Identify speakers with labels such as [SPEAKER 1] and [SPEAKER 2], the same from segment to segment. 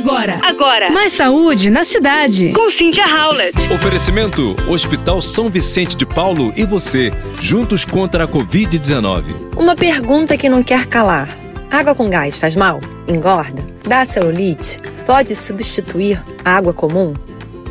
[SPEAKER 1] Agora.
[SPEAKER 2] Agora.
[SPEAKER 1] Mais saúde na cidade.
[SPEAKER 2] Com Cynthia Howlett.
[SPEAKER 3] Oferecimento: Hospital São Vicente de Paulo e você, juntos contra a Covid-19.
[SPEAKER 4] Uma pergunta que não quer calar: água com gás faz mal? Engorda? Dá celulite? Pode substituir a água comum?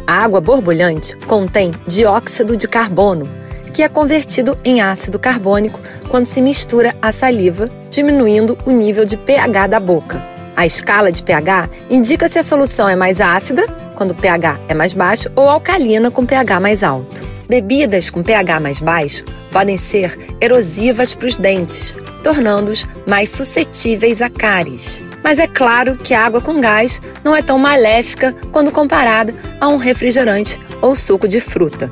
[SPEAKER 4] A água borbulhante contém dióxido de carbono, que é convertido em ácido carbônico quando se mistura a saliva, diminuindo o nível de pH da boca. A escala de pH indica se a solução é mais ácida, quando o pH é mais baixo, ou alcalina com pH mais alto. Bebidas com pH mais baixo podem ser erosivas para os dentes, tornando-os mais suscetíveis a cáries. Mas é claro que a água com gás não é tão maléfica quando comparada a um refrigerante ou suco de fruta.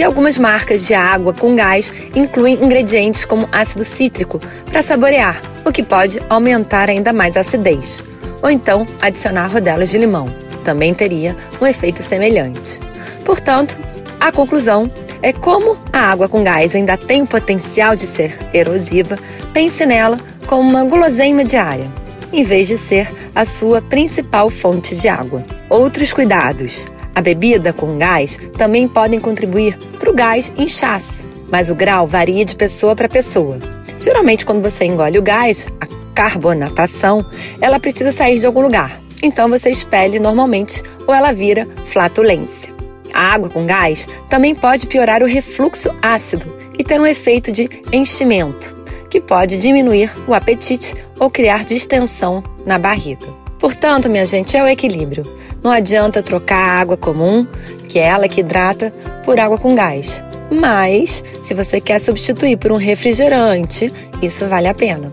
[SPEAKER 4] E algumas marcas de água com gás incluem ingredientes como ácido cítrico para saborear, o que pode aumentar ainda mais a acidez. Ou então adicionar rodelas de limão, também teria um efeito semelhante. Portanto, a conclusão é como a água com gás ainda tem o potencial de ser erosiva, pense nela como uma guloseima diária, em vez de ser a sua principal fonte de água. Outros cuidados. A bebida com gás também podem contribuir para o gás inchaço, mas o grau varia de pessoa para pessoa. Geralmente, quando você engole o gás, a carbonatação, ela precisa sair de algum lugar. Então você expele normalmente ou ela vira flatulência. A água com gás também pode piorar o refluxo ácido e ter um efeito de enchimento, que pode diminuir o apetite ou criar distensão na barriga. Portanto, minha gente, é o equilíbrio. Não adianta trocar a água comum, que é ela que hidrata, por água com gás. Mas, se você quer substituir por um refrigerante, isso vale a pena.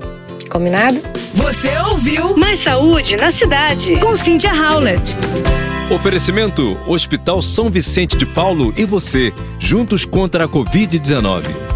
[SPEAKER 4] Combinado?
[SPEAKER 1] Você ouviu
[SPEAKER 2] Mais saúde na cidade.
[SPEAKER 1] com Cynthia Howlett.
[SPEAKER 3] Oferecimento: Hospital São Vicente de Paulo e você, juntos contra a Covid-19.